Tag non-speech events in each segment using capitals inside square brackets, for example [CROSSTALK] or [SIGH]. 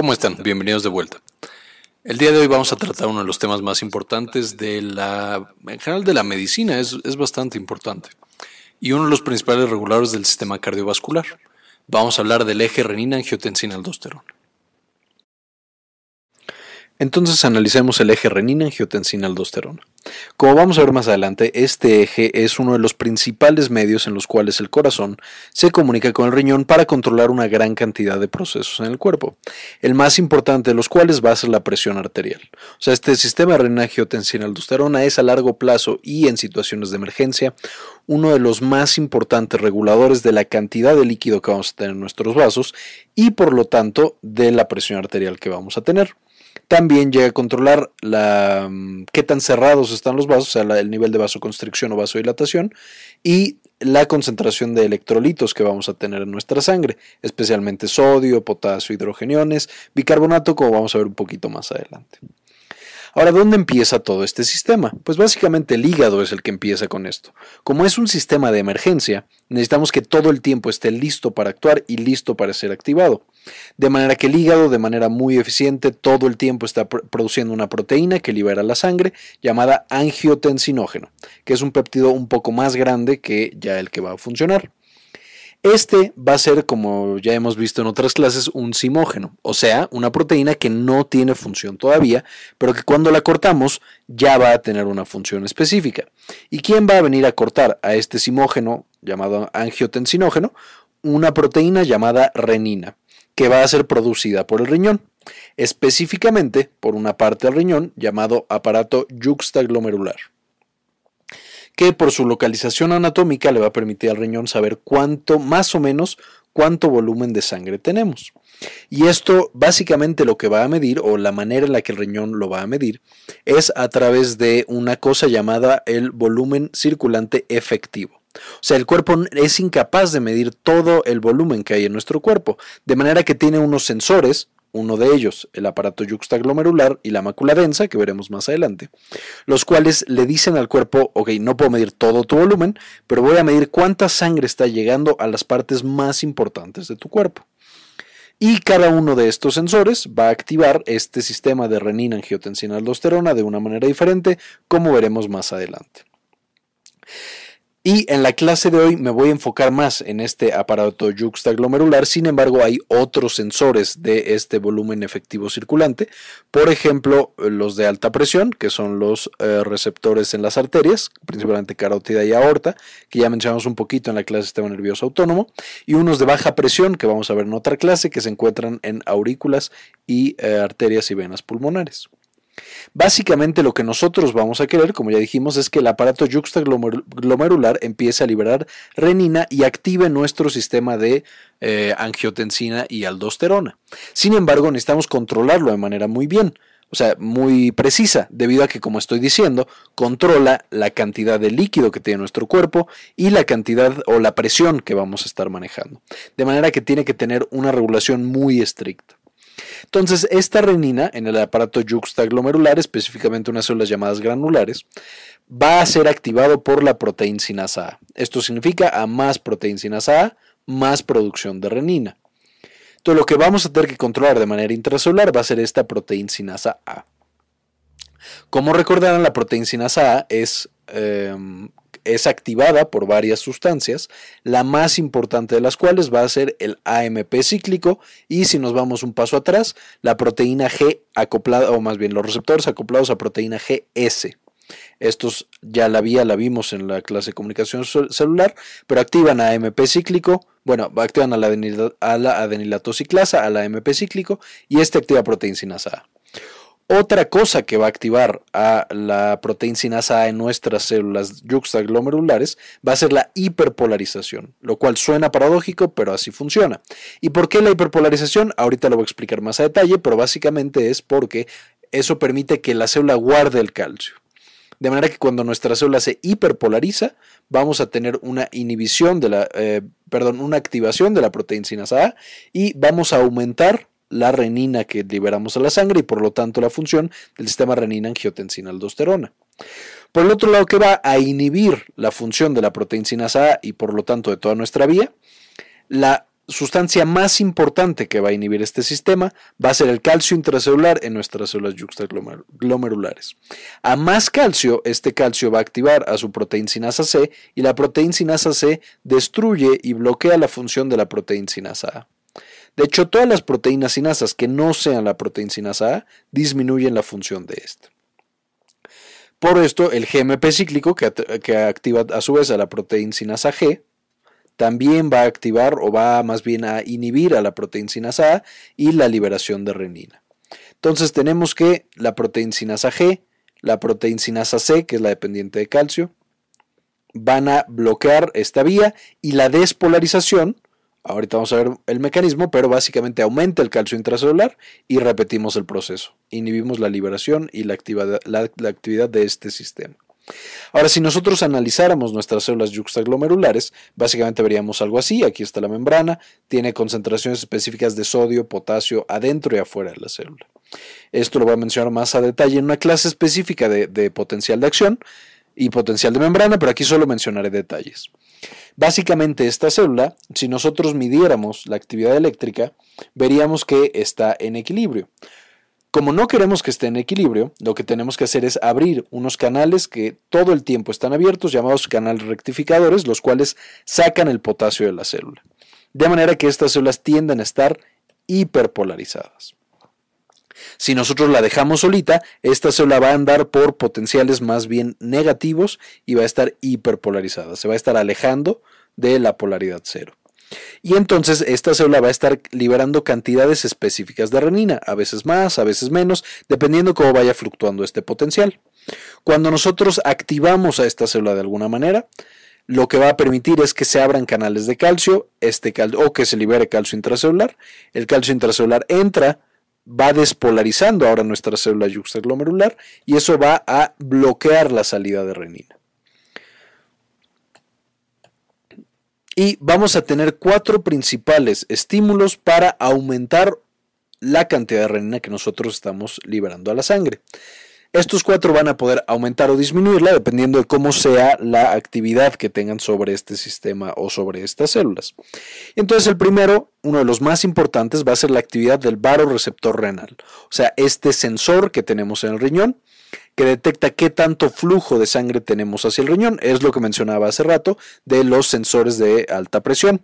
¿Cómo están? Bienvenidos de vuelta. El día de hoy vamos a tratar uno de los temas más importantes de la, en general de la medicina, es, es bastante importante, y uno de los principales reguladores del sistema cardiovascular. Vamos a hablar del eje renina-angiotensina-aldosterona. Entonces analicemos el eje renina-angiotensina-aldosterona. Como vamos a ver más adelante, este eje es uno de los principales medios en los cuales el corazón se comunica con el riñón para controlar una gran cantidad de procesos en el cuerpo, el más importante de los cuales va a ser la presión arterial. O sea, este sistema renina-angiotensina-aldosterona es a largo plazo y en situaciones de emergencia uno de los más importantes reguladores de la cantidad de líquido que vamos a tener en nuestros vasos y por lo tanto de la presión arterial que vamos a tener. También llega a controlar la, mm, qué tan cerrados están los vasos, o sea, el nivel de vasoconstricción o vasodilatación, y la concentración de electrolitos que vamos a tener en nuestra sangre, especialmente sodio, potasio, hidrogeniones, bicarbonato, como vamos a ver un poquito más adelante. Ahora, ¿dónde empieza todo este sistema? Pues básicamente el hígado es el que empieza con esto. Como es un sistema de emergencia, necesitamos que todo el tiempo esté listo para actuar y listo para ser activado. De manera que el hígado, de manera muy eficiente, todo el tiempo está produciendo una proteína que libera la sangre llamada angiotensinógeno, que es un péptido un poco más grande que ya el que va a funcionar. Este va a ser, como ya hemos visto en otras clases, un simógeno, o sea, una proteína que no tiene función todavía, pero que cuando la cortamos ya va a tener una función específica. ¿Y quién va a venir a cortar a este simógeno llamado angiotensinógeno? Una proteína llamada renina, que va a ser producida por el riñón, específicamente por una parte del riñón llamado aparato yuxtaglomerular que por su localización anatómica le va a permitir al riñón saber cuánto, más o menos, cuánto volumen de sangre tenemos. Y esto básicamente lo que va a medir, o la manera en la que el riñón lo va a medir, es a través de una cosa llamada el volumen circulante efectivo. O sea, el cuerpo es incapaz de medir todo el volumen que hay en nuestro cuerpo, de manera que tiene unos sensores, uno de ellos el aparato yuxtaglomerular y la mácula densa, que veremos más adelante, los cuales le dicen al cuerpo, ok, no puedo medir todo tu volumen, pero voy a medir cuánta sangre está llegando a las partes más importantes de tu cuerpo. Y cada uno de estos sensores va a activar este sistema de renina-angiotensina-aldosterona de una manera diferente, como veremos más adelante. Y en la clase de hoy me voy a enfocar más en este aparato yuxtaglomerular, sin embargo hay otros sensores de este volumen efectivo circulante, por ejemplo los de alta presión, que son los eh, receptores en las arterias, principalmente carótida y aorta, que ya mencionamos un poquito en la clase de sistema nervioso autónomo, y unos de baja presión, que vamos a ver en otra clase, que se encuentran en aurículas y eh, arterias y venas pulmonares. Básicamente lo que nosotros vamos a querer, como ya dijimos, es que el aparato yuxtaglomerular empiece a liberar renina y active nuestro sistema de eh, angiotensina y aldosterona. Sin embargo, necesitamos controlarlo de manera muy bien, o sea, muy precisa, debido a que, como estoy diciendo, controla la cantidad de líquido que tiene nuestro cuerpo y la cantidad o la presión que vamos a estar manejando. De manera que tiene que tener una regulación muy estricta. Entonces, esta renina en el aparato yuxtaglomerular, específicamente unas células llamadas granulares, va a ser activado por la proteína sinasa A. Esto significa a más proteína sinasa A, más producción de renina. Entonces, lo que vamos a tener que controlar de manera intracelular va a ser esta proteína sinasa A. Como recordarán, la proteína sinasa A es em, es activada por varias sustancias, la más importante de las cuales va a ser el AMP cíclico y si nos vamos un paso atrás, la proteína G acoplada, o más bien los receptores acoplados a proteína GS. Estos ya la vía la vimos en la clase de comunicación celular, pero activan AMP cíclico, bueno, activan a la, adenilatociclasa, a AMP cíclico, y este activa proteína sinasa A. Otra cosa que va a activar a la proteína sinasa A en nuestras células yuxtaglomerulares va a ser la hiperpolarización, lo cual suena paradójico, pero así funciona. ¿Y por qué la hiperpolarización? Ahorita lo voy a explicar más a detalle, pero básicamente es porque eso permite que la célula guarde el calcio. De manera que cuando nuestra célula se hiperpolariza, vamos a tener una inhibición de la, eh, perdón, una activación de la proteína sinasa A y vamos a aumentar la renina que liberamos a la sangre y por lo tanto la función del sistema renina-angiotensina-aldosterona. Por el otro lado, que va a inhibir la función de la proteína sinasa A y por lo tanto de toda nuestra vía, la sustancia más importante que va a inhibir este sistema va a ser el calcio intracelular en nuestras células yuxtaglomerulares. A más calcio, este calcio va a activar a su proteincinasa C y la proteincinasa C destruye y bloquea la función de la proteincinasa A. De hecho, todas las proteínas sinasas que no sean la proteincinasa A disminuyen la función de esta. Por esto, el GMP cíclico, que, activa a su vez a la proteincinasa G, también va a activar o va más bien a inhibir a la proteincinasa A y la liberación de renina. Entonces tenemos que la proteincinasa G, la proteincinasa C, que es la dependiente de calcio, van a bloquear esta vía y la despolarización, ahorita vamos a ver el mecanismo, pero básicamente aumenta el calcio intracelular y repetimos el proceso. Inhibimos la liberación y la actividad de este sistema. Ahora, si nosotros analizáramos nuestras células yuxtaglomerulares, básicamente veríamos algo así. Aquí está la membrana, tiene concentraciones específicas de sodio, potasio adentro y afuera de la célula. Esto lo voy a mencionar más a detalle en una clase específica de potencial de acción y potencial de membrana, pero aquí solo mencionaré detalles. Básicamente esta célula, si nosotros midiéramos la actividad eléctrica, veríamos que está en equilibrio. Como no queremos que esté en equilibrio, lo que tenemos que hacer es abrir unos canales que todo el tiempo están abiertos, llamados canales rectificadores, los cuales sacan el potasio de la célula. De manera que estas células tienden a estar hiperpolarizadas. Si nosotros la dejamos solita, esta célula va a andar por potenciales más bien negativos y va a estar hiperpolarizada, se va a estar alejando de la polaridad cero. Y entonces esta célula va a estar liberando cantidades específicas de renina, a veces más, a veces menos, dependiendo cómo vaya fluctuando este potencial. Cuando nosotros activamos a esta célula de alguna manera, lo que va a permitir es que se abran canales de calcio este o que se libere calcio intracelular. El calcio intracelular entra, va despolarizando ahora nuestra célula yuxtaglomerular y eso va a bloquear la salida de renina. Y vamos a tener cuatro principales estímulos para aumentar la cantidad de renina que nosotros estamos liberando a la sangre. Estos cuatro van a poder aumentar o disminuirla dependiendo de cómo sea la actividad que tengan sobre este sistema o sobre estas células. Entonces el primero, uno de los más importantes, va a ser la actividad del baroreceptor renal, o sea, este sensor que tenemos en el riñón que detecta qué tanto flujo de sangre tenemos hacia el riñón. Es lo que mencionaba hace rato de los sensores de alta presión.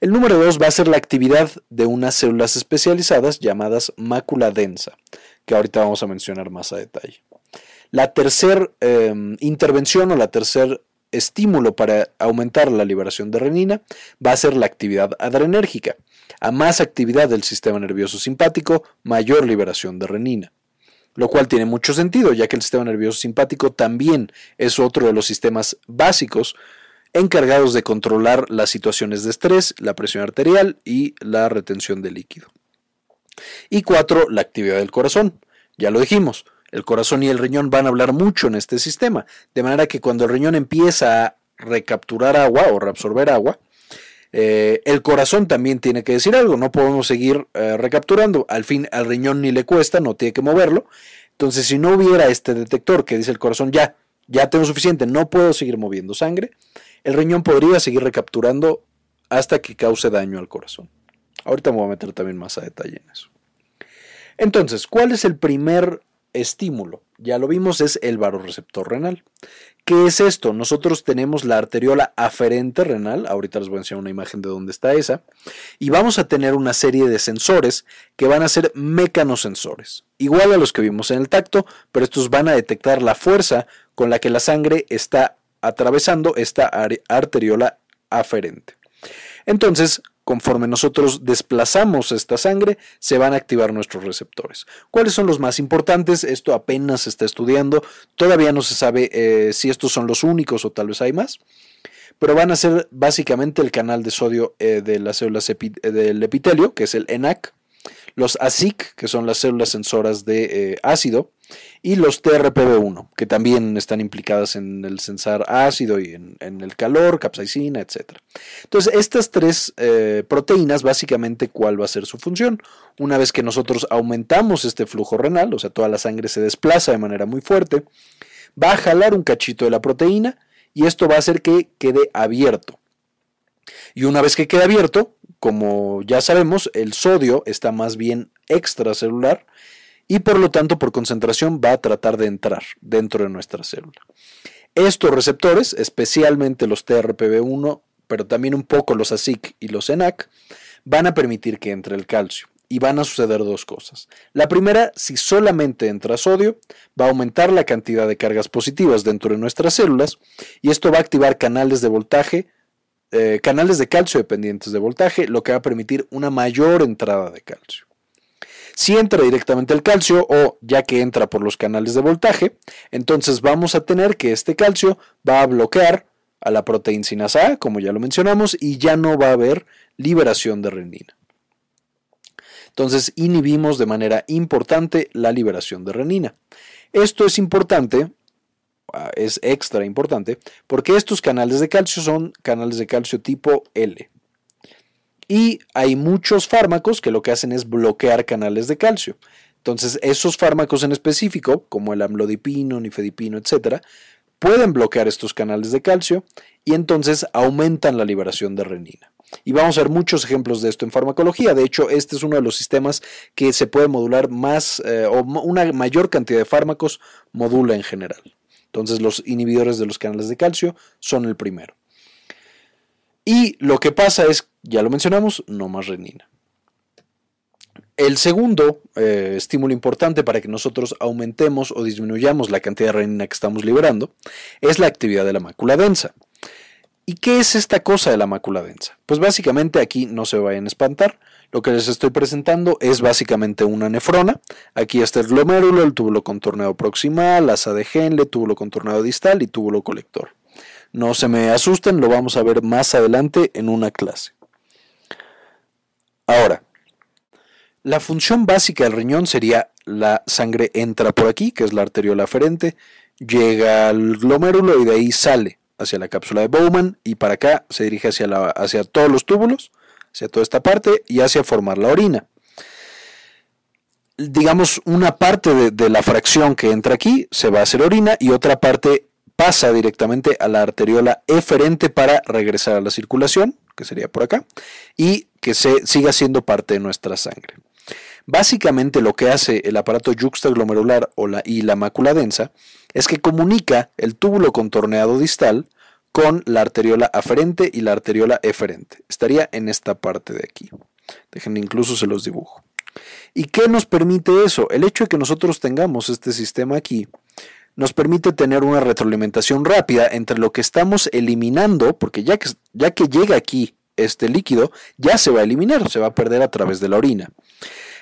El número dos va a ser la actividad de unas células especializadas llamadas mácula densa, que ahorita vamos a mencionar más a detalle. La tercera em, intervención o la tercer estímulo para aumentar la liberación de renina va a ser la actividad adrenérgica. A más actividad del sistema nervioso simpático, mayor liberación de renina lo cual tiene mucho sentido, ya que el sistema nervioso simpático también es otro de los sistemas básicos encargados de controlar las situaciones de estrés, la presión arterial y la retención de líquido. Y cuatro, la actividad del corazón. Ya lo dijimos, el corazón y el riñón van a hablar mucho en este sistema, de manera que cuando el riñón empieza a recapturar agua o reabsorber agua, eh, el corazón también tiene que decir algo, no podemos seguir eh, recapturando. Al fin, al riñón ni le cuesta, no tiene que moverlo. Entonces, si no hubiera este detector que dice el corazón, ya, ya tengo suficiente, no puedo seguir moviendo sangre, el riñón podría seguir recapturando hasta que cause daño al corazón. Ahorita me voy a meter también más a detalle en eso. Entonces, ¿cuál es el primer estímulo? Ya lo vimos, es el baroreceptor renal. ¿Qué es esto? Nosotros tenemos la arteriola aferente renal, ahorita les voy a enseñar una imagen de dónde está esa, y vamos a tener una serie de sensores que van a ser mecanosensores, igual a los que vimos en el tacto, pero estos van a detectar la fuerza con la que la sangre está atravesando esta arteriola aferente. Entonces, Conforme nosotros desplazamos esta sangre, se van a activar nuestros receptores. ¿Cuáles son los más importantes? Esto apenas se está estudiando. Todavía no se sabe eh, si estos son los únicos o tal vez hay más. Pero van a ser básicamente el canal de sodio eh, de las células del epitelio, que es el ENAC, los ASIC, que son las células sensoras de eh, ácido, y los TRPV1, que también están implicadas en el sensar ácido y en, el calor, capsaicina, etc. Entonces, estas tres eh, proteínas, básicamente, ¿cuál va a ser su función? Una vez que nosotros aumentamos este flujo renal, o sea, toda la sangre se desplaza de manera muy fuerte, va a jalar un cachito de la proteína y esto va a hacer que quede abierto. Y una vez que quede abierto, como ya sabemos, el sodio está más bien extracelular y por lo tanto por concentración va a tratar de entrar dentro de nuestra célula. Estos receptores, especialmente los TRPV1, pero también un poco los ASIC y los ENAC, van a permitir que entre el calcio. Y van a suceder dos cosas. La primera, si solamente entra sodio, va a aumentar la cantidad de cargas positivas dentro de nuestras células y esto va a activar canales de voltaje, eh, canales de calcio dependientes de voltaje, lo que va a permitir una mayor entrada de calcio. Si entra directamente el calcio o ya que entra por los canales de voltaje, entonces vamos a tener que este calcio va a bloquear a la proteína A, como ya lo mencionamos, y ya no va a haber liberación de renina. Entonces inhibimos de manera importante la liberación de renina. Esto es importante, es extra importante, porque estos canales de calcio son canales de calcio tipo L. Y hay muchos fármacos que lo que hacen es bloquear canales de calcio. Entonces, esos fármacos en específico, como el amlodipino, nifedipino, etc., pueden bloquear estos canales de calcio y entonces aumentan la liberación de renina. Y vamos a ver muchos ejemplos de esto en farmacología. De hecho, este es uno de los sistemas que se puede modular más eh, o una mayor cantidad de fármacos modula en general. Entonces, los inhibidores de los canales de calcio son el primero. Y lo que pasa es, ya lo mencionamos, no más renina. El segundo eh, estímulo importante para que nosotros aumentemos o disminuyamos la cantidad de renina que estamos liberando es la actividad de la mácula densa. ¿Y qué es esta cosa de la mácula densa? Pues básicamente aquí no se vayan a espantar. Lo que les estoy presentando es básicamente una nefrona. Aquí está el glomérulo, el túbulo contorneado proximal, asa de Henle, túbulo contorneado distal y túbulo colector. No se me asusten, lo vamos a ver más adelante en una clase. Ahora, la función básica del riñón sería la sangre entra por aquí, que es la arteriola aferente, llega al glomérulo y de ahí sale hacia la cápsula de Bowman y para acá se dirige hacia, hacia todos los túbulos, hacia toda esta parte y hacia formar la orina. Digamos, una parte de, la fracción que entra aquí se va a hacer orina y otra parte pasa directamente a la arteriola eferente para regresar a la circulación, que sería por acá, y que se siga siendo parte de nuestra sangre. Básicamente lo que hace el aparato yuxtaglomerular o la, y la mácula densa es que comunica el túbulo contorneado distal con la arteriola aferente y la arteriola eferente. Estaría en esta parte de aquí. Déjenme incluso se los dibujo. ¿Y qué nos permite eso? El hecho de que nosotros tengamos este sistema aquí nos permite tener una retroalimentación rápida entre lo que estamos eliminando, porque ya que, ya que llega aquí este líquido, ya se va a eliminar, se va a perder a través de la orina.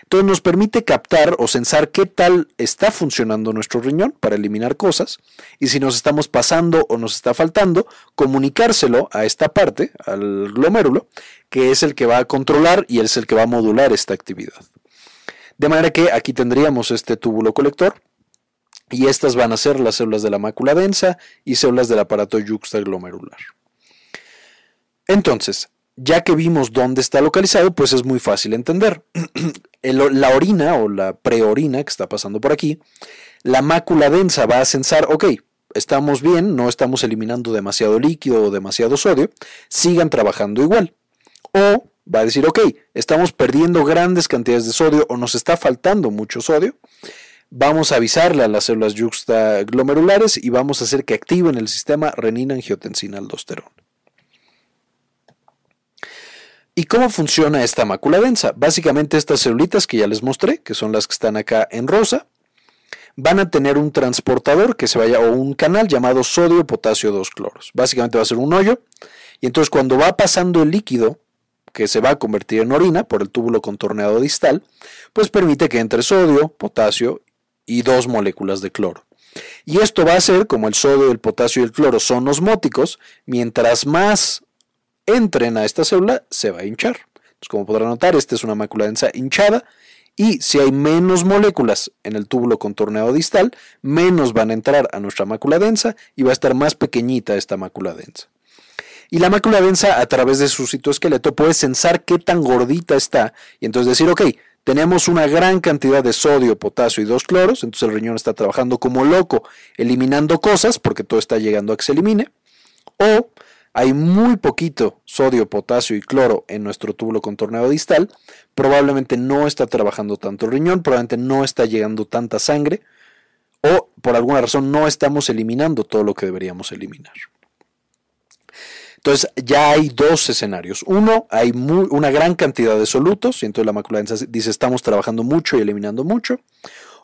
Entonces nos permite captar o sensar qué tal está funcionando nuestro riñón para eliminar cosas y si nos estamos pasando o nos está faltando, comunicárselo a esta parte, al glomérulo, que es el que va a controlar y es el que va a modular esta actividad. De manera que aquí tendríamos este túbulo colector y estas van a ser las células de la mácula densa y células del aparato yuxtaglomerular. Entonces, ya que vimos dónde está localizado, pues es muy fácil entender. [CLEARS THROAT] la orina o la preorina que está pasando por aquí, la mácula densa va a censar, ok, estamos bien, no estamos eliminando demasiado líquido o demasiado sodio, sigan trabajando igual. O va a decir, ok, estamos perdiendo grandes cantidades de sodio o nos está faltando mucho sodio. Vamos a avisarle a las células yuxtaglomerulares y vamos a hacer que activen el sistema renina-angiotensina-aldosterona. ¿Y cómo funciona esta mácula densa? Básicamente estas celulitas que ya les mostré, que son las que están acá en rosa, van a tener un transportador que se vaya o un canal llamado sodio potasio 2 cloros. Básicamente va a ser un hoyo y entonces cuando va pasando el líquido que se va a convertir en orina por el túbulo contorneado distal, pues permite que entre sodio, potasio y dos moléculas de cloro. Y esto va a ser, como el sodio, el potasio y el cloro son osmóticos, mientras más entren a esta célula, se va a hinchar. como podrán notar, esta es una mácula densa hinchada y si hay menos moléculas en el túbulo contorneado distal, menos van a entrar a nuestra mácula densa y va a estar más pequeñita esta mácula densa. Y la mácula densa, a través de su citoesqueleto, puede sensar qué tan gordita está y entonces decir, ok, tenemos una gran cantidad de sodio, potasio y dos cloros, entonces el riñón está trabajando como loco, eliminando cosas, porque todo está llegando a que se elimine, o hay muy poquito sodio, potasio y cloro en nuestro túbulo contorneado distal, probablemente no está trabajando tanto el riñón, probablemente no está llegando tanta sangre o por alguna razón no estamos eliminando todo lo que deberíamos eliminar. Entonces ya hay dos escenarios. Uno, hay una gran cantidad de solutos, y entonces la mácula dice estamos trabajando mucho y eliminando mucho.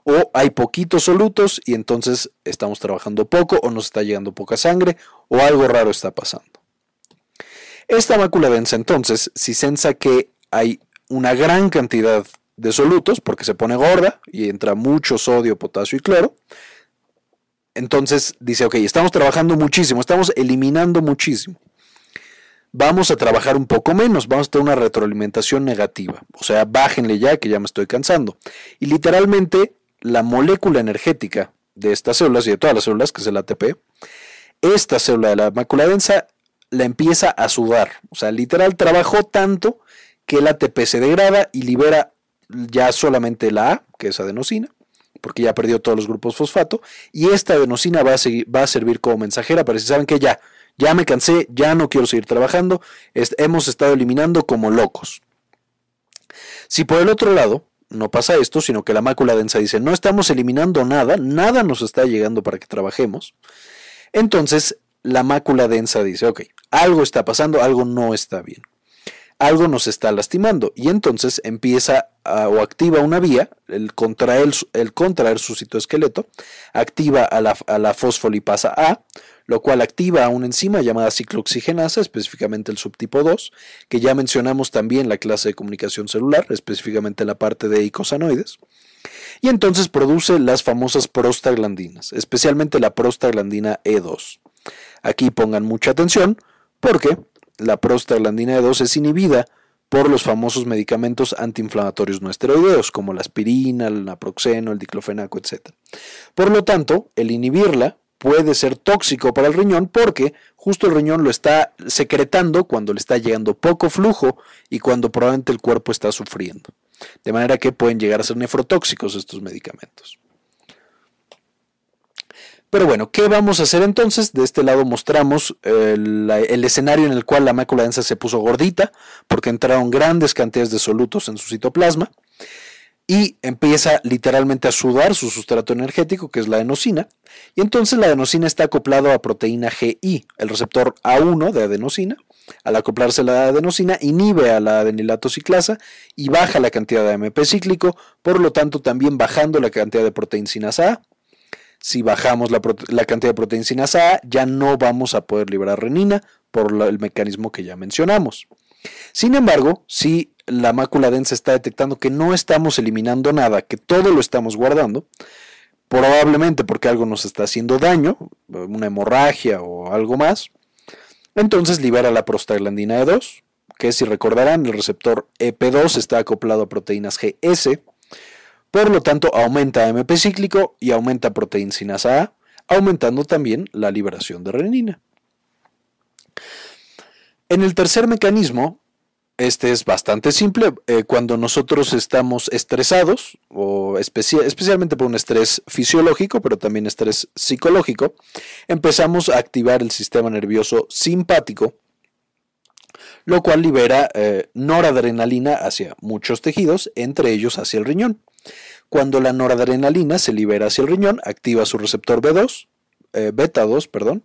O hay poquitos solutos y entonces estamos trabajando poco o nos está llegando poca sangre o algo raro está pasando. Esta mácula densa entonces, si sensa que hay una gran cantidad de solutos, porque se pone gorda y entra mucho sodio, potasio y cloro, entonces dice, ok, estamos trabajando muchísimo, estamos eliminando muchísimo vamos a trabajar un poco menos, vamos a tener una retroalimentación negativa. O sea, bájenle ya que ya me estoy cansando. Y literalmente la molécula energética de estas células y de todas las células, que es el ATP, esta célula de la mácula densa la empieza a sudar. O sea, literal trabajó tanto que el ATP se degrada y libera ya solamente la A, que es adenosina, porque ya perdió todos los grupos fosfato, y esta adenosina va a, va a servir como mensajera para si saben que ya, ya me cansé, ya no quiero seguir trabajando, hemos estado eliminando como locos. Si por el otro lado no pasa esto, sino que la mácula densa dice, no estamos eliminando nada, nada nos está llegando para que trabajemos, entonces la mácula densa dice, ok, algo está pasando, algo no está bien, algo nos está lastimando, y entonces empieza o activa una vía, el contraer, el su citoesqueleto, activa a la, a la fosfolipasa A, lo cual activa a una enzima llamada ciclooxigenasa, específicamente el subtipo 2, que ya mencionamos también la clase de comunicación celular, específicamente la parte de icosanoides. Y entonces produce las famosas prostaglandinas, especialmente la prostaglandina E2. Aquí pongan mucha atención porque la prostaglandina E2 es inhibida por los famosos medicamentos antiinflamatorios no esteroideos, como la aspirina, el naproxeno, el diclofenaco, etc. Por lo tanto, el inhibirla puede ser tóxico para el riñón porque justo el riñón lo está secretando cuando le está llegando poco flujo y cuando probablemente el cuerpo está sufriendo. De manera que pueden llegar a ser nefrotóxicos estos medicamentos. Pero bueno, ¿qué vamos a hacer entonces? De este lado mostramos el, escenario en el cual la mácula densa se puso gordita porque entraron grandes cantidades de solutos en su citoplasma y empieza literalmente a sudar su sustrato energético, que es la adenosina, y entonces la adenosina está acoplado a proteína GI, el receptor A1 de adenosina. Al acoplarse la adenosina, inhibe a la adenilato ciclasa y baja la cantidad de AMP cíclico, por lo tanto también bajando la cantidad de proteincinasa A. Si bajamos la, cantidad de proteincinasa A, ya no vamos a poder liberar renina por el mecanismo que ya mencionamos. Sin embargo, si la mácula densa está detectando que no estamos eliminando nada, que todo lo estamos guardando, probablemente porque algo nos está haciendo daño, una hemorragia o algo más, entonces libera la prostaglandina E2, que si recordarán, el receptor EP2 está acoplado a proteínas GS, por lo tanto aumenta AMP cíclico y aumenta proteincinasa A, aumentando también la liberación de renina. En el tercer mecanismo, este es bastante simple. Eh, cuando nosotros estamos estresados, o especialmente por un estrés fisiológico, pero también estrés psicológico, empezamos a activar el sistema nervioso simpático, lo cual libera eh, noradrenalina hacia muchos tejidos, entre ellos hacia el riñón. Cuando la noradrenalina se libera hacia el riñón, activa su receptor B2, eh, beta 2, perdón,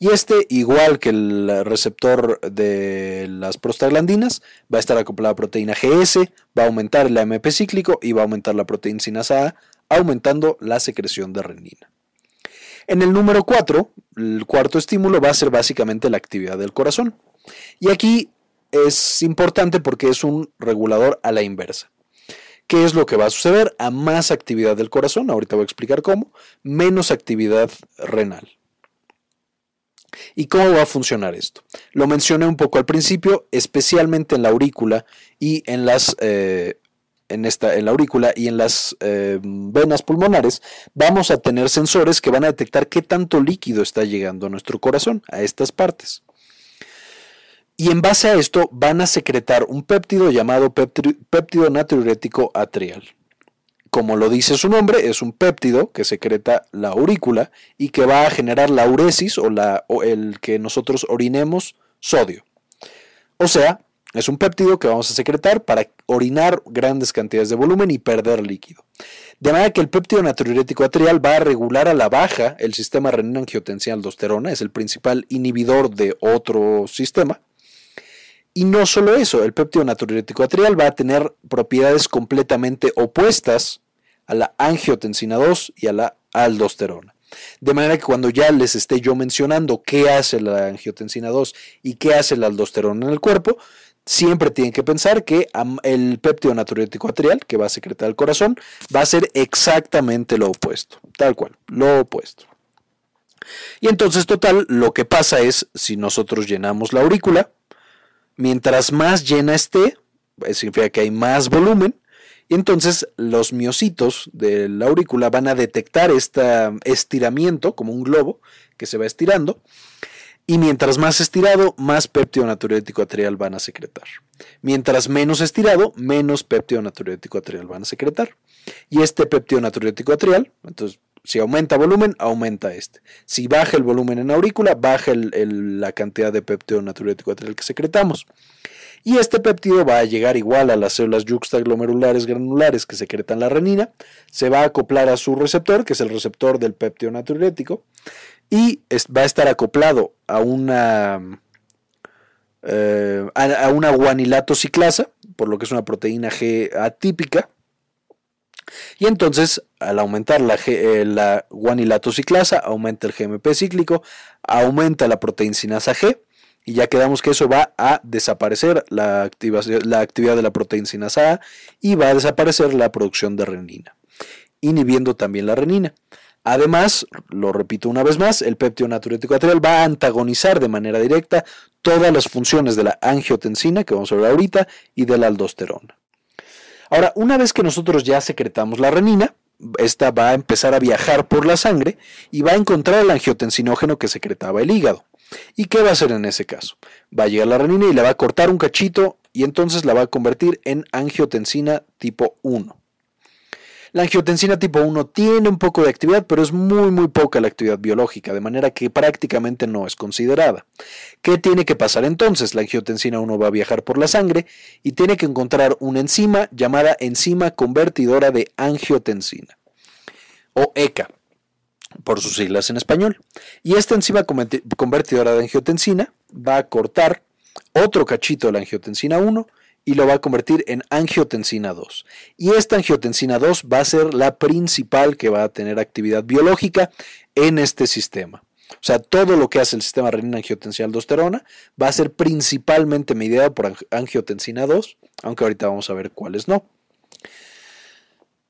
y este, igual que el receptor de las prostaglandinas, va a estar acoplado a proteína GS, va a aumentar el AMP cíclico y va a aumentar la proteína A, aumentando la secreción de renina. En el número 4, el cuarto estímulo va a ser básicamente la actividad del corazón. Y aquí es importante porque es un regulador a la inversa. ¿Qué es lo que va a suceder? A más actividad del corazón, ahorita voy a explicar cómo, menos actividad renal. ¿Y cómo va a funcionar esto? Lo mencioné un poco al principio, especialmente en la aurícula y en las eh, en, esta, en la aurícula y en las eh, venas pulmonares, vamos a tener sensores que van a detectar qué tanto líquido está llegando a nuestro corazón, a estas partes. Y en base a esto van a secretar un péptido llamado péptido natriurético atrial. como lo dice su nombre, es un péptido que secreta la aurícula y que va a generar la uresis o, la, el que nosotros orinemos sodio. O sea, es un péptido que vamos a secretar para orinar grandes cantidades de volumen y perder líquido. De manera que el péptido natriurético atrial va a regular a la baja el sistema renina-angiotensina-aldosterona, es el principal inhibidor de otro sistema. Y no solo eso, el péptido natriurético atrial va a tener propiedades completamente opuestas a la angiotensina 2 y a la aldosterona. De manera que cuando ya les esté yo mencionando qué hace la angiotensina 2 y qué hace la aldosterona en el cuerpo, siempre tienen que pensar que el péptido natriurético atrial, que va a secretar el corazón, va a ser exactamente lo opuesto, tal cual, lo opuesto. Y entonces, total, lo que pasa es, si nosotros llenamos la aurícula, mientras más llena esté, significa que hay más volumen, y entonces los miocitos de la aurícula van a detectar este estiramiento como un globo que se va estirando y mientras más estirado, más péptido natriurético atrial van a secretar. Mientras menos estirado, menos péptido natriurético atrial van a secretar. Y este péptido natriurético atrial, entonces, si aumenta volumen, aumenta este. Si baja el volumen en aurícula, baja la cantidad de péptido natriurético atrial que secretamos. Y este péptido va a llegar igual a las células yuxtaglomerulares granulares que secretan la renina, se va a acoplar a su receptor, que es el receptor del péptido natriurético, y va a estar acoplado a una, eh, a una guanilato ciclasa, por lo que es una proteína G atípica. Y entonces, al aumentar la, eh, aumenta el GMP cíclico, aumenta la proteincinasa G, y ya quedamos que eso va a desaparecer la actividad de la proteincinasa A y va a desaparecer la producción de renina, inhibiendo también la renina. Además, lo repito una vez más, el péptido natriurético atrial va a antagonizar de manera directa todas las funciones de la angiotensina, que vamos a ver ahorita, y de la aldosterona. Ahora, una vez que nosotros ya secretamos la renina, esta va a empezar a viajar por la sangre y va a encontrar el angiotensinógeno que secretaba el hígado. ¿Y qué va a hacer en ese caso? Va a llegar la renina y le va a cortar un cachito y entonces la va a convertir en angiotensina tipo 1. La angiotensina tipo 1 tiene un poco de actividad, pero es muy muy poca la actividad biológica, de manera que prácticamente no es considerada. ¿Qué tiene que pasar entonces? La angiotensina 1 va a viajar por la sangre y tiene que encontrar una enzima llamada enzima convertidora de angiotensina, o ECA, por sus siglas en español. Y esta enzima convertidora de angiotensina va a cortar otro cachito de la angiotensina 1 y lo va a convertir en angiotensina 2. Y esta angiotensina 2 va a ser la principal que va a tener actividad biológica en este sistema. O sea, todo lo que hace el sistema renina-angiotensina-aldosterona va a ser principalmente mediado por angiotensina 2, aunque ahorita vamos a ver cuáles no.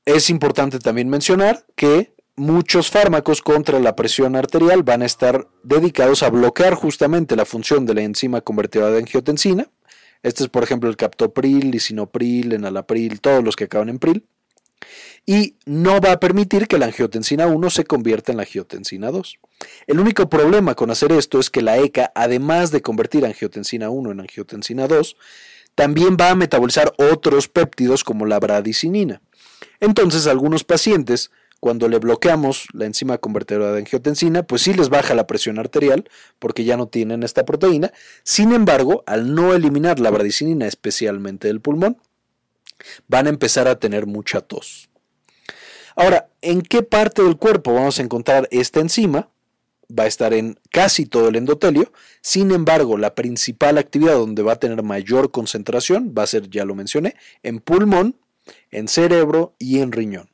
Es importante también mencionar que muchos fármacos contra la presión arterial van a estar dedicados a bloquear justamente la función de la enzima convertidora de angiotensina, este es, por ejemplo, el captopril, lisinopril, enalapril, todos los que acaban en pril. Y no va a permitir que la angiotensina 1 se convierta en la angiotensina 2. El único problema con hacer esto es que la ECA, además de convertir angiotensina 1 en angiotensina 2, también va a metabolizar otros péptidos como la bradicinina. Entonces, algunos pacientes cuando le bloqueamos la enzima convertidora de angiotensina, pues sí les baja la presión arterial porque ya no tienen esta proteína. Sin embargo, al no eliminar la bradicinina, especialmente del pulmón, van a empezar a tener mucha tos. Ahora, ¿en qué parte del cuerpo vamos a encontrar esta enzima? Va a estar en casi todo el endotelio. Sin embargo, la principal actividad donde va a tener mayor concentración va a ser, ya lo mencioné, en pulmón, en cerebro y en riñón.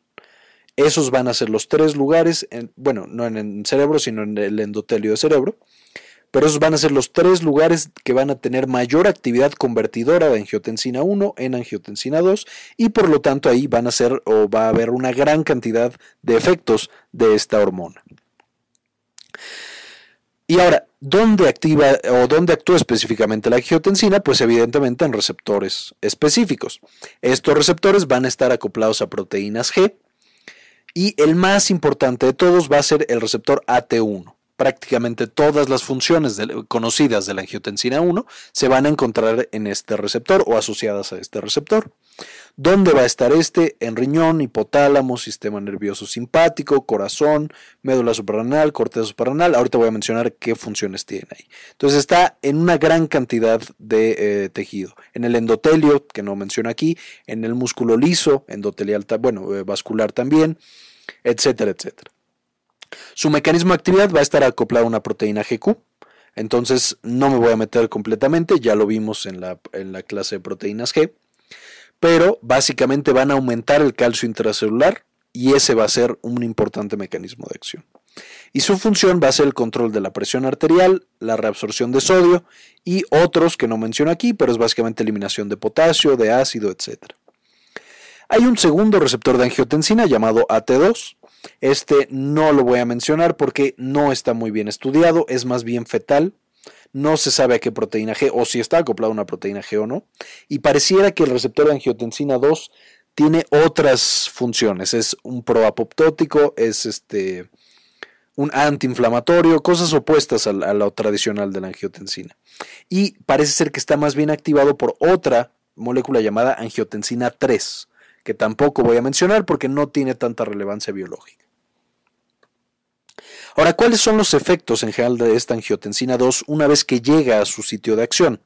Esos van a ser los tres lugares, bueno, no en el cerebro, sino en el endotelio de cerebro. Pero esos van a ser los tres lugares que van a tener mayor actividad convertidora de angiotensina 1 en angiotensina 2 y por lo tanto ahí van a ser o va a haber una gran cantidad de efectos de esta hormona. Y ahora, ¿dónde activa o dónde actúa específicamente la angiotensina? Pues evidentemente en receptores específicos. Estos receptores van a estar acoplados a proteínas G, y el más importante de todos va a ser el receptor AT1. Prácticamente todas las funciones conocidas de la angiotensina 1 se van a encontrar en este receptor o asociadas a este receptor. ¿Dónde va a estar este? En riñón, hipotálamo, sistema nervioso simpático, corazón, médula suprarrenal, corteza suprarrenal. Ahorita voy a mencionar qué funciones tiene ahí. Entonces está en una gran cantidad de eh, tejido. En el endotelio, que no menciono aquí, en el músculo liso, endotelial, bueno, eh, vascular también, etcétera, etcétera. Su mecanismo de actividad va a estar acoplado a una proteína GQ. Entonces no me voy a meter completamente, ya lo vimos en la, en la clase de proteínas G pero básicamente van a aumentar el calcio intracelular y ese va a ser un importante mecanismo de acción. Y su función va a ser el control de la presión arterial, la reabsorción de sodio y otros que no menciono aquí, pero es básicamente eliminación de potasio, de ácido, etc. Hay un segundo receptor de angiotensina llamado AT2. Este no lo voy a mencionar porque no está muy bien estudiado, es más bien fetal, no se sabe a qué proteína G o si está acoplado a una proteína G o no, y pareciera que el receptor de angiotensina 2 tiene otras funciones, es un proapoptótico, es este un antiinflamatorio, cosas opuestas a, a lo tradicional de la angiotensina. Y parece ser que está más bien activado por otra molécula llamada angiotensina 3, que tampoco voy a mencionar porque no tiene tanta relevancia biológica. Ahora, ¿cuáles son los efectos en general de esta angiotensina 2 una vez que llega a su sitio de acción?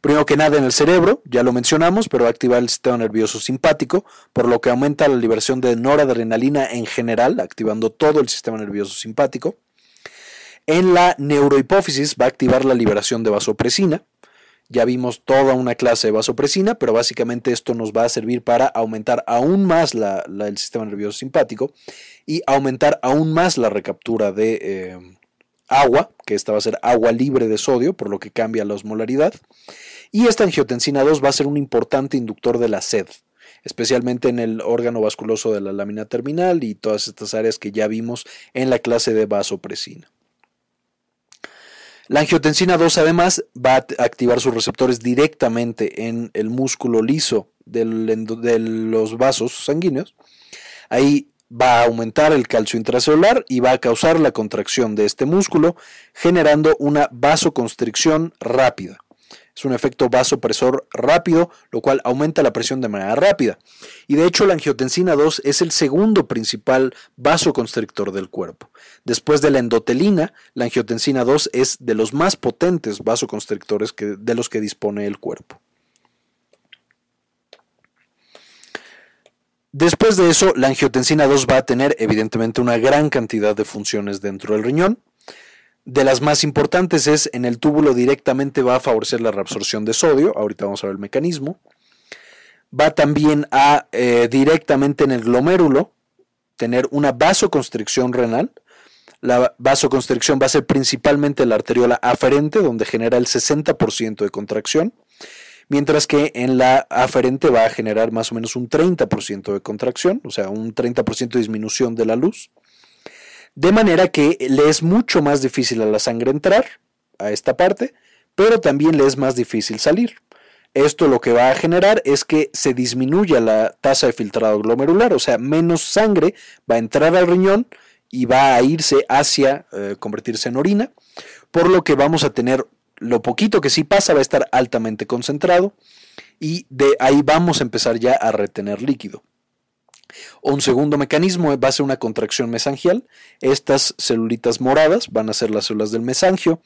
Primero que nada en el cerebro, ya lo mencionamos, pero va a activar el sistema nervioso simpático, por lo que aumenta la liberación de noradrenalina en general, activando todo el sistema nervioso simpático. En la neurohipófisis va a activar la liberación de vasopresina, ya vimos toda una clase de vasopresina, pero básicamente esto nos va a servir para aumentar aún más el sistema nervioso simpático y aumentar aún más la recaptura de eh, agua, que esta va a ser agua libre de sodio, por lo que cambia la osmolaridad. Y esta angiotensina 2 va a ser un importante inductor de la sed, especialmente en el órgano vasculoso de la lámina terminal y todas estas áreas que ya vimos en la clase de vasopresina. La angiotensina 2 además va a activar sus receptores directamente en el músculo liso de los vasos sanguíneos. Ahí va a aumentar el calcio intracelular y va a causar la contracción de este músculo, generando una vasoconstricción rápida. Es un efecto vasopresor rápido, lo cual aumenta la presión de manera rápida. Y de hecho la angiotensina 2 es el segundo principal vasoconstrictor del cuerpo. Después de la endotelina, la angiotensina 2 es de los más potentes vasoconstrictores que, de los que dispone el cuerpo. Después de eso, la angiotensina 2 va a tener evidentemente una gran cantidad de funciones dentro del riñón. De las más importantes es en el túbulo directamente va a favorecer la reabsorción de sodio, ahorita vamos a ver el mecanismo. Va también a eh, directamente en el glomérulo tener una vasoconstricción renal. La vasoconstricción va a ser principalmente la arteriola aferente, donde genera el 60% de contracción, mientras que en la aferente va a generar más o menos un 30% de contracción, o sea, un 30% de disminución de la luz de manera que le es mucho más difícil a la sangre entrar a esta parte, pero también le es más difícil salir. Esto lo que va a generar es que se disminuya la tasa de filtrado glomerular, o sea, menos sangre va a entrar al riñón y va a irse hacia eh, convertirse en orina, por lo que vamos a tener lo poquito que sí pasa va a estar altamente concentrado y de ahí vamos a empezar ya a retener líquido. Un segundo mecanismo va a ser una contracción mesangial. Estas celulitas moradas van a ser las células del mesangio.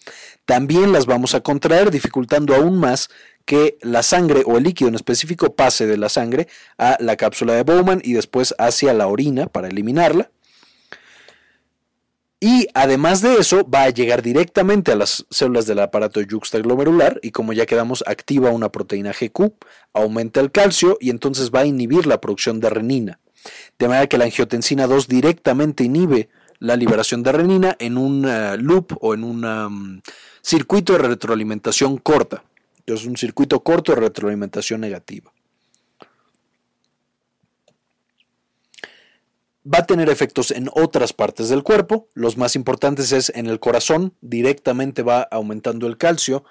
También las vamos a contraer, dificultando aún más que la sangre o el líquido en específico pase de la sangre a la cápsula de Bowman y después hacia la orina para eliminarla. Y además de eso, va a llegar directamente a las células del aparato yuxtaglomerular y como ya quedamos, activa una proteína GQ, aumenta el calcio y entonces va a inhibir la producción de renina de manera que la angiotensina 2 directamente inhibe la liberación de renina en un eh, loop o en un mm, circuito de retroalimentación corta. Es un circuito corto de retroalimentación negativa. Va a tener efectos en otras partes del cuerpo. Los más importantes es en el corazón, directamente va aumentando el calcio,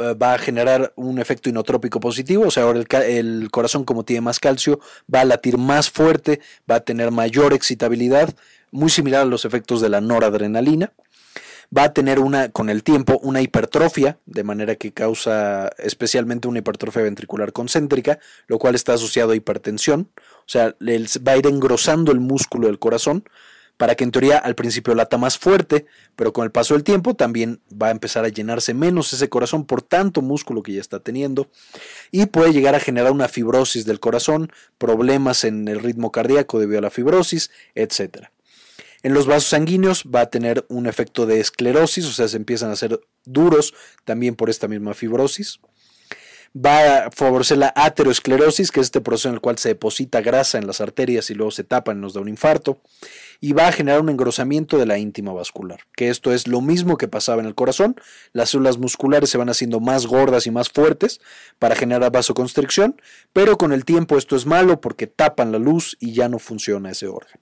va a generar un efecto inotrópico positivo, o sea, ahora el, corazón como tiene más calcio va a latir más fuerte, va a tener mayor excitabilidad, muy similar a los efectos de la noradrenalina. va a tener una, con el tiempo, una hipertrofia, de manera que causa especialmente una hipertrofia ventricular concéntrica, lo cual está asociado a hipertensión, o sea, va a ir engrosando el músculo del corazón, para que en teoría al principio lata más fuerte, pero con el paso del tiempo también va a empezar a llenarse menos ese corazón por tanto músculo que ya está teniendo y puede llegar a generar una fibrosis del corazón, problemas en el ritmo cardíaco debido a la fibrosis, etc. En los vasos sanguíneos va a tener un efecto de esclerosis, o sea, se empiezan a hacer duros también por esta misma fibrosis va a favorecer la aterosclerosis, que es este proceso en el cual se deposita grasa en las arterias y luego se tapan y nos da un infarto, y va a generar un engrosamiento de la íntima vascular, que esto es lo mismo que pasaba en el corazón, las células musculares se van haciendo más gordas y más fuertes para generar vasoconstricción, pero con el tiempo esto es malo porque tapan la luz y ya no funciona ese órgano.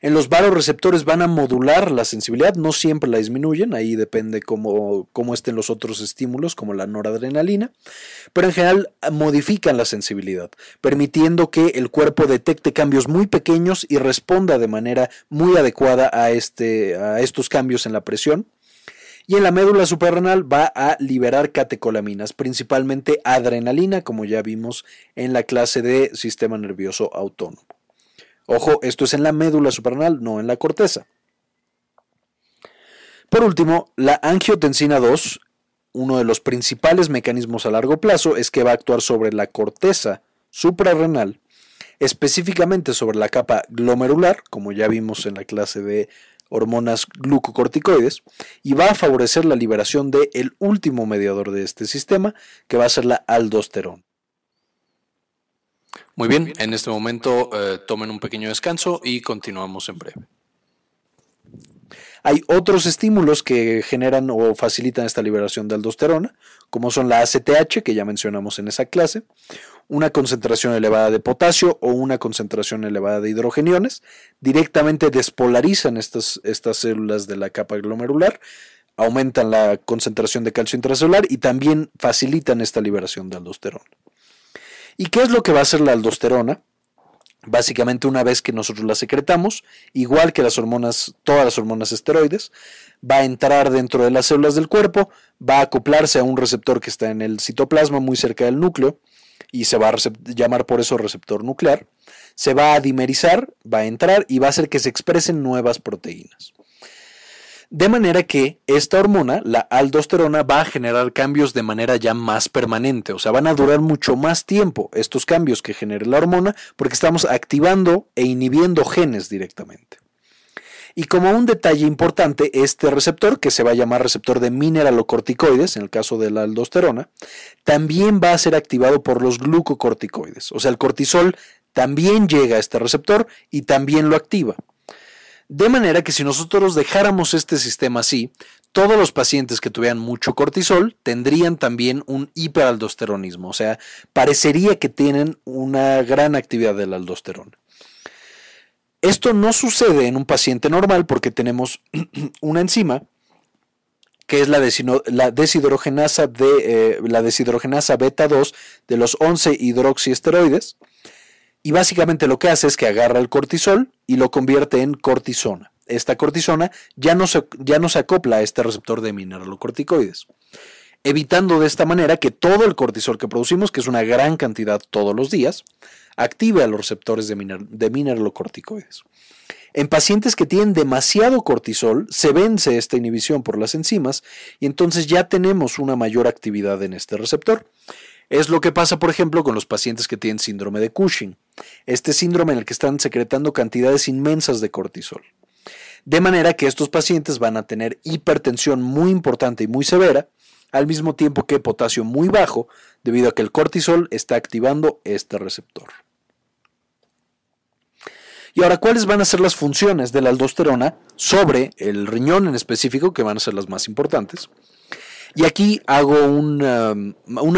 En los receptores van a modular la sensibilidad, no siempre la disminuyen, ahí depende cómo, cómo estén los otros estímulos, como la noradrenalina, pero en general modifican la sensibilidad, permitiendo que el cuerpo detecte cambios muy pequeños y responda de manera muy adecuada a, este, a estos cambios en la presión. Y en la médula suprarrenal va a liberar catecolaminas, principalmente adrenalina, como ya vimos en la clase de sistema nervioso autónomo. Ojo, esto es en la médula suprarrenal, no en la corteza. Por último, la angiotensina 2, uno de los principales mecanismos a largo plazo, es que va a actuar sobre la corteza suprarrenal, específicamente sobre la capa glomerular, como ya vimos en la clase de hormonas glucocorticoides, y va a favorecer la liberación del el último mediador de este sistema, que va a ser la aldosterona. Muy bien, en este momento eh, tomen un pequeño descanso y continuamos en breve. Hay otros estímulos que generan o facilitan esta liberación de aldosterona, como son la ACTH, que ya mencionamos en esa clase, una concentración elevada de potasio o una concentración elevada de hidrogeniones. Directamente despolarizan estas, estas células de la capa glomerular, aumentan la concentración de calcio intracelular y también facilitan esta liberación de aldosterona. ¿Y qué es lo que va a hacer la aldosterona? Básicamente una vez que nosotros la secretamos, igual que las hormonas, todas las hormonas esteroides, va a entrar dentro de las células del cuerpo, va a acoplarse a un receptor que está en el citoplasma muy cerca del núcleo y se va a llamar por eso receptor nuclear, se va a dimerizar, va a entrar y va a hacer que se expresen nuevas proteínas. De manera que esta hormona, la aldosterona, va a generar cambios de manera ya más permanente, o sea, van a durar mucho más tiempo estos cambios que genere la hormona porque estamos activando e inhibiendo genes directamente. Y como un detalle importante, este receptor, que se va a llamar receptor de mineralocorticoides, en el caso de la aldosterona, también va a ser activado por los glucocorticoides. O sea, el cortisol también llega a este receptor y también lo activa. De manera que si nosotros dejáramos este sistema así, todos los pacientes que tuvieran mucho cortisol tendrían también un hiperaldosteronismo, o sea, parecería que tienen una gran actividad del aldosterona. Esto no sucede en un paciente normal porque tenemos [CLEARS THROAT] una enzima que es la, deshidrogenasa, de, eh, la deshidrogenasa beta 2 de los 11 hidroxiesteroides, y básicamente lo que hace es que agarra el cortisol y lo convierte en cortisona. Esta cortisona ya no se, ya no se acopla a este receptor de mineralocorticoides, evitando de esta manera que todo el cortisol que producimos, que es una gran cantidad todos los días, active a los receptores de, de mineralocorticoides. En pacientes que tienen demasiado cortisol, se vence esta inhibición por las enzimas y entonces ya tenemos una mayor actividad en este receptor. Es lo que pasa, por ejemplo, con los pacientes que tienen síndrome de Cushing. Este síndrome en el que están secretando cantidades inmensas de cortisol. De manera que estos pacientes van a tener hipertensión muy importante y muy severa, al mismo tiempo que potasio muy bajo, debido a que el cortisol está activando este receptor. Y ahora, ¿cuáles van a ser las funciones de la aldosterona sobre el riñón en específico, que van a ser las más importantes? Y aquí hago una,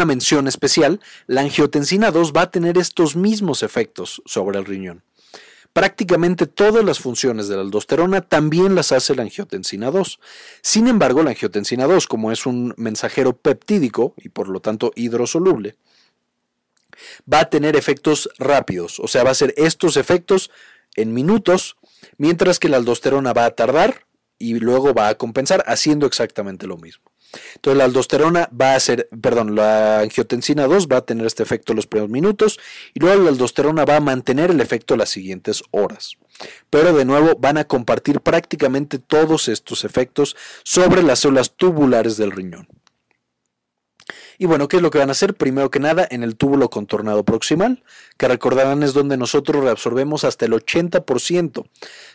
mención especial. La angiotensina 2 va a tener estos mismos efectos sobre el riñón. Prácticamente todas las funciones de la aldosterona también las hace la angiotensina 2. Sin embargo, la angiotensina 2, como es un mensajero peptídico y por lo tanto hidrosoluble, va a tener efectos rápidos, o sea, va a ser estos efectos en minutos, mientras que la aldosterona va a tardar y luego va a compensar haciendo exactamente lo mismo. Entonces la aldosterona va a ser, perdón, la angiotensina 2 va a tener este efecto los primeros minutos y luego la aldosterona va a mantener el efecto las siguientes horas. Pero de nuevo van a compartir prácticamente todos estos efectos sobre las células tubulares del riñón. Y bueno, ¿qué es lo que van a hacer? Primero que nada, en el túbulo contornado proximal, que recordarán es donde nosotros reabsorbemos hasta el 80%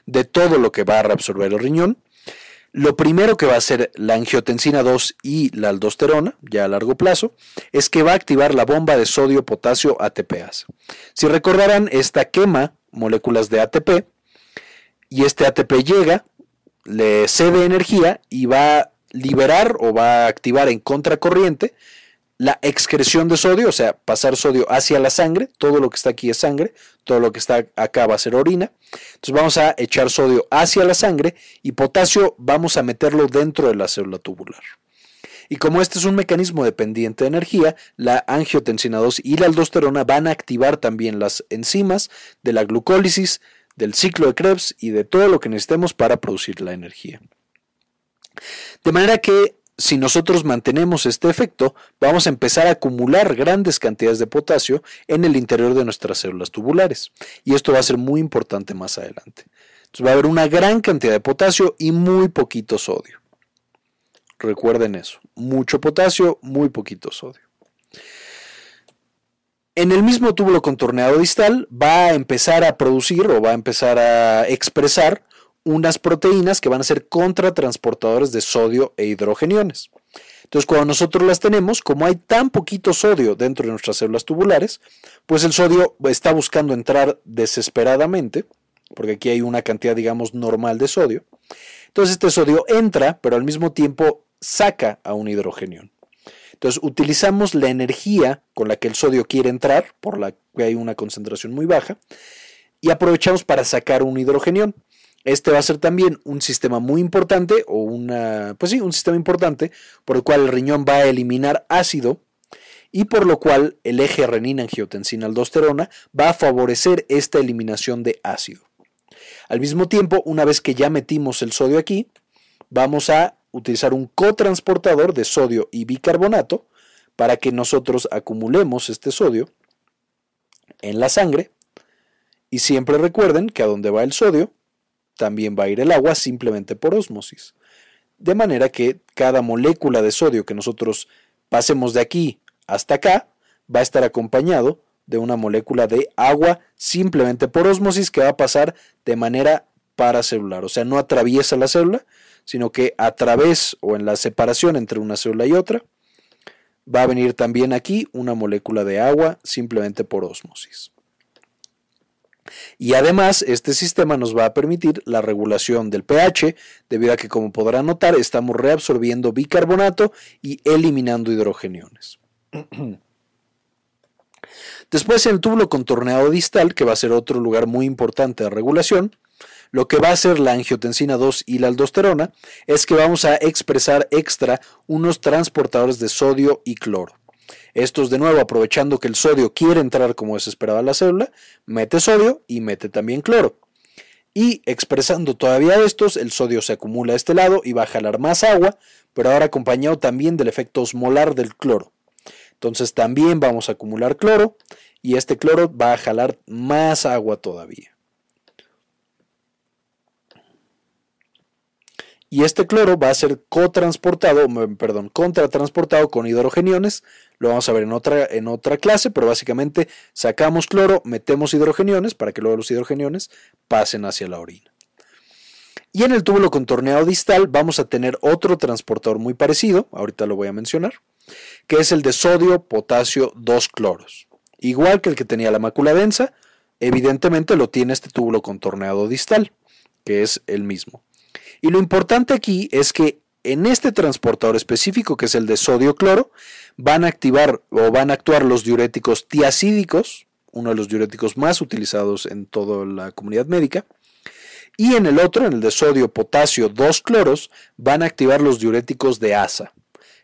de todo lo que va a reabsorber el riñón. Lo primero que va a hacer la angiotensina 2 y la aldosterona, ya a largo plazo, es que va a activar la bomba de sodio-potasio ATPase. Si recordarán, esta quema moléculas de ATP y este ATP llega, le cede energía y va a liberar o va a activar en contracorriente la excreción de sodio, o sea, pasar sodio hacia la sangre, todo lo que está aquí es sangre, todo lo que está acá va a ser orina. Entonces vamos a echar sodio hacia la sangre y potasio vamos a meterlo dentro de la célula tubular. Y como este es un mecanismo dependiente de energía, la angiotensina 2 y la aldosterona van a activar también las enzimas de la glucólisis, del ciclo de Krebs y de todo lo que necesitemos para producir la energía. De manera que si nosotros mantenemos este efecto, vamos a empezar a acumular grandes cantidades de potasio en el interior de nuestras células tubulares. Y esto va a ser muy importante más adelante. Entonces va a haber una gran cantidad de potasio y muy poquito sodio. Recuerden eso, mucho potasio, muy poquito sodio. En el mismo túbulo contorneado distal va a empezar a producir o va a empezar a expresar unas proteínas que van a ser contratransportadores de sodio e hidrogeniones. Entonces, cuando nosotros las tenemos, como hay tan poquito sodio dentro de nuestras células tubulares, pues el sodio está buscando entrar desesperadamente, porque aquí hay una cantidad, digamos, normal de sodio. Entonces, este sodio entra, pero al mismo tiempo saca a un hidrogenión. Entonces, utilizamos la energía con la que el sodio quiere entrar, por la que hay una concentración muy baja, y aprovechamos para sacar un hidrogenión. Este va a ser también un sistema muy importante, o una, pues sí, un sistema importante, por el cual el riñón va a eliminar ácido y por lo cual el eje renina-angiotensina-aldosterona va a favorecer esta eliminación de ácido. Al mismo tiempo, una vez que ya metimos el sodio aquí, vamos a utilizar un cotransportador de sodio y bicarbonato para que nosotros acumulemos este sodio en la sangre. Y siempre recuerden que a donde va el sodio, también va a ir el agua simplemente por osmosis. De manera que cada molécula de sodio que nosotros pasemos de aquí hasta acá va a estar acompañado de una molécula de agua simplemente por osmosis que va a pasar de manera paracelular. O sea, no atraviesa la célula, sino que a través o en la separación entre una célula y otra, va a venir también aquí una molécula de agua simplemente por osmosis. Y además, este sistema nos va a permitir la regulación del pH, debido a que, como podrán notar, estamos reabsorbiendo bicarbonato y eliminando hidrogeniones. [CLEARS THROAT] Después, el túbulo contorneado distal, que va a ser otro lugar muy importante de regulación, lo que va a hacer la angiotensina 2 y la aldosterona es que vamos a expresar extra unos transportadores de sodio y cloro. Estos de nuevo aprovechando que el sodio quiere entrar como es esperado a la célula, mete sodio y mete también cloro. Y expresando todavía estos, el sodio se acumula a este lado y va a jalar más agua, pero ahora acompañado también del efecto osmolar del cloro. Entonces también vamos a acumular cloro y este cloro va a jalar más agua todavía. Y este cloro va a ser cotransportado, perdón, contratransportado con hidrogeniones. Lo vamos a ver en otra, en otra clase, pero básicamente sacamos cloro, metemos hidrogeniones para que luego los hidrogeniones pasen hacia la orina. Y en el túbulo contorneado distal vamos a tener otro transportador muy parecido, ahorita lo voy a mencionar, que es el de sodio, potasio, dos cloros. Igual que el que tenía la mácula densa, evidentemente lo tiene este túbulo contorneado distal, que es el mismo. Y lo importante aquí es que en este transportador específico, que es el de sodio-cloro, van a activar o van a actuar los diuréticos tiacídicos, uno de los diuréticos más utilizados en toda la comunidad médica. Y en el otro, en el de sodio-potasio 2 cloros, van a activar los diuréticos de asa.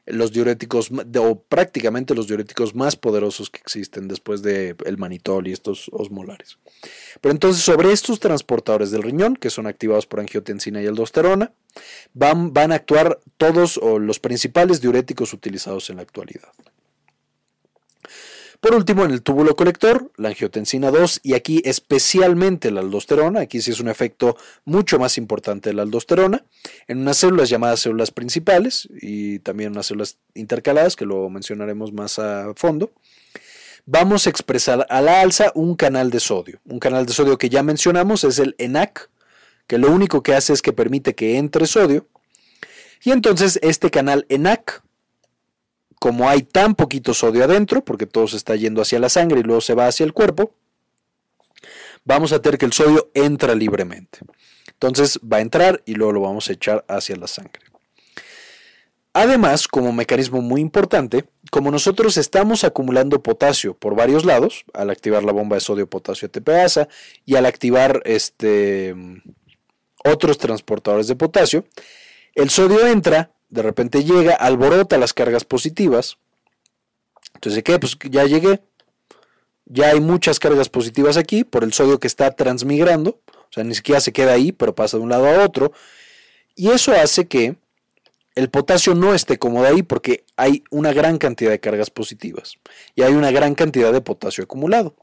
Los diuréticos, o prácticamente los diuréticos más poderosos que existen después del el manitol y estos osmolares. Pero entonces, sobre estos transportadores del riñón, que son activados por angiotensina y aldosterona, van, van a actuar todos los principales diuréticos utilizados en la actualidad. Por último, en el túbulo colector, la angiotensina 2 y aquí especialmente la aldosterona, aquí sí es un efecto mucho más importante de la aldosterona, en unas células llamadas células principales y también unas células intercaladas, que lo mencionaremos más a fondo, vamos a expresar a la alza un canal de sodio. Un canal de sodio que ya mencionamos es el ENAC, que lo único que hace es que permite que entre sodio. Y entonces este canal ENAC como hay tan poquito sodio adentro, porque todo se está yendo hacia la sangre y luego se va hacia el cuerpo, vamos a tener que el sodio entra libremente. Entonces va a entrar y luego lo vamos a echar hacia la sangre. Además, como mecanismo muy importante, como nosotros estamos acumulando potasio por varios lados, al activar la bomba de sodio-potasio ATPasa y al activar este, otros transportadores de potasio, el sodio entra de repente llega, alborota las cargas positivas. Entonces, ¿qué? Pues ya llegué. Ya hay muchas cargas positivas aquí por el sodio que está transmigrando. O sea, ni siquiera se queda ahí, pero pasa de un lado a otro. Y eso hace que el potasio no esté cómodo ahí porque hay una gran cantidad de cargas positivas y hay una gran cantidad de potasio acumulado.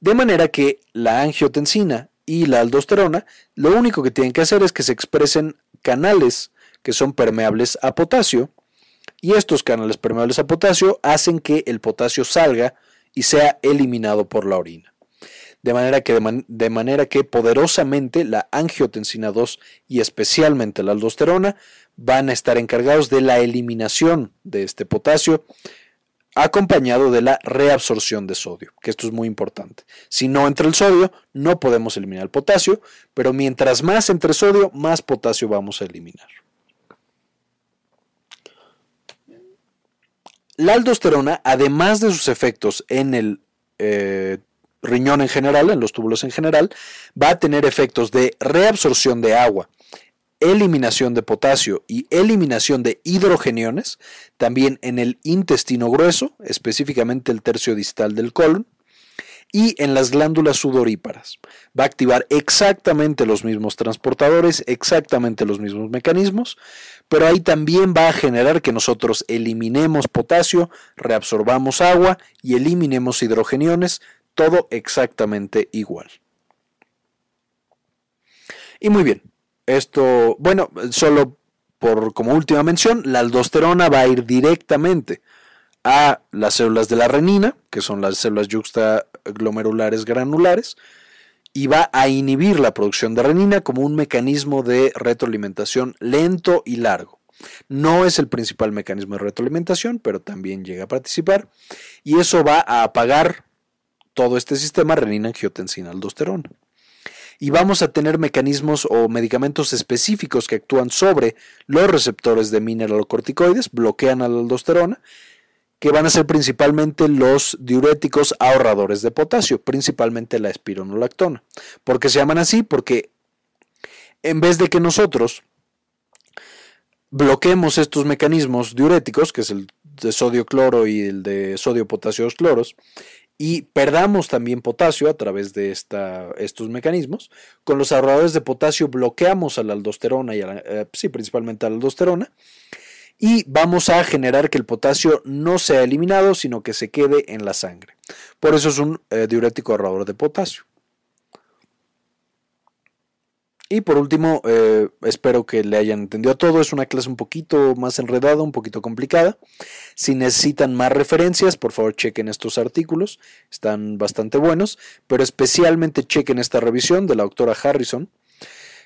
De manera que la angiotensina y la aldosterona lo único que tienen que hacer es que se expresen canales que son permeables a potasio, y estos canales permeables a potasio hacen que el potasio salga y sea eliminado por la orina. De manera que, de, manera que poderosamente la angiotensina 2 y especialmente la aldosterona van a estar encargados de la eliminación de este potasio acompañado de la reabsorción de sodio, que esto es muy importante. Si no entra el sodio, no podemos eliminar el potasio, pero mientras más entre sodio, más potasio vamos a eliminar. La aldosterona, además de sus efectos en el eh, riñón en general, en los túbulos en general, va a tener efectos de reabsorción de agua, eliminación de potasio y eliminación de hidrogeniones, también en el intestino grueso, específicamente el tercio distal del colon, y en las glándulas sudoríparas. Va a activar exactamente los mismos transportadores, exactamente los mismos mecanismos, pero ahí también va a generar que nosotros eliminemos potasio, reabsorbamos agua y eliminemos hidrogeniones, todo exactamente igual. Y muy bien, esto, bueno, solo por como última mención, la aldosterona va a ir directamente a las células de la renina, que son las células yuxtaglomerulares granulares, y va a inhibir la producción de renina como un mecanismo de retroalimentación lento y largo. No es el principal mecanismo de retroalimentación, pero también llega a participar, y eso va a apagar todo este sistema renina-angiotensina-aldosterona. Y vamos a tener mecanismos o medicamentos específicos que actúan sobre los receptores de mineralocorticoides, bloquean a la aldosterona que van a ser principalmente los diuréticos ahorradores de potasio, principalmente la espironolactona. ¿Por qué se llaman así? Porque en vez de que nosotros bloqueemos estos mecanismos diuréticos, que es el de sodio cloro y el de sodio potasio cloros, y perdamos también potasio a través de esta, estos mecanismos. Con los ahorradores de potasio bloqueamos a la aldosterona y eh, sí, principalmente a la aldosterona y vamos a generar que el potasio no sea eliminado, sino que se quede en la sangre. Por eso es un eh, diurético ahorrador de potasio. Y por último, eh, espero que le hayan entendido todo. Es una clase un poquito más enredada, un poquito complicada. Si necesitan más referencias, por favor chequen estos artículos. Están bastante buenos, pero especialmente chequen esta revisión de la doctora Harrison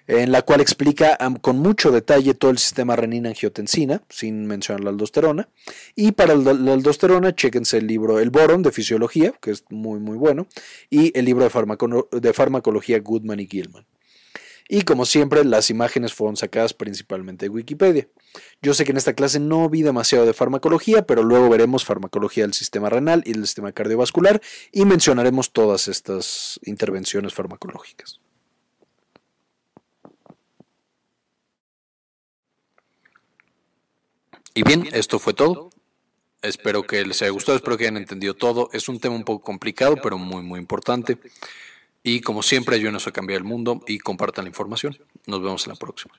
en la cual explica con mucho detalle todo el sistema renina-angiotensina, sin mencionar la aldosterona. Y para la aldosterona, chéquense el libro El Boron de Fisiología, que es muy, muy bueno, y el libro de, Farmacología Goodman y Gilman. Y como siempre, las imágenes fueron sacadas principalmente de Wikipedia. Yo sé que en esta clase no vi demasiado de farmacología, pero luego veremos farmacología del sistema renal y del sistema cardiovascular y mencionaremos todas estas intervenciones farmacológicas. Y bien, esto fue todo. Espero que les haya gustado, espero que hayan entendido todo. Es un tema un poco complicado, pero muy, muy importante. Y como siempre, ayúdenos a cambiar el mundo y compartan la información. Nos vemos en la próxima.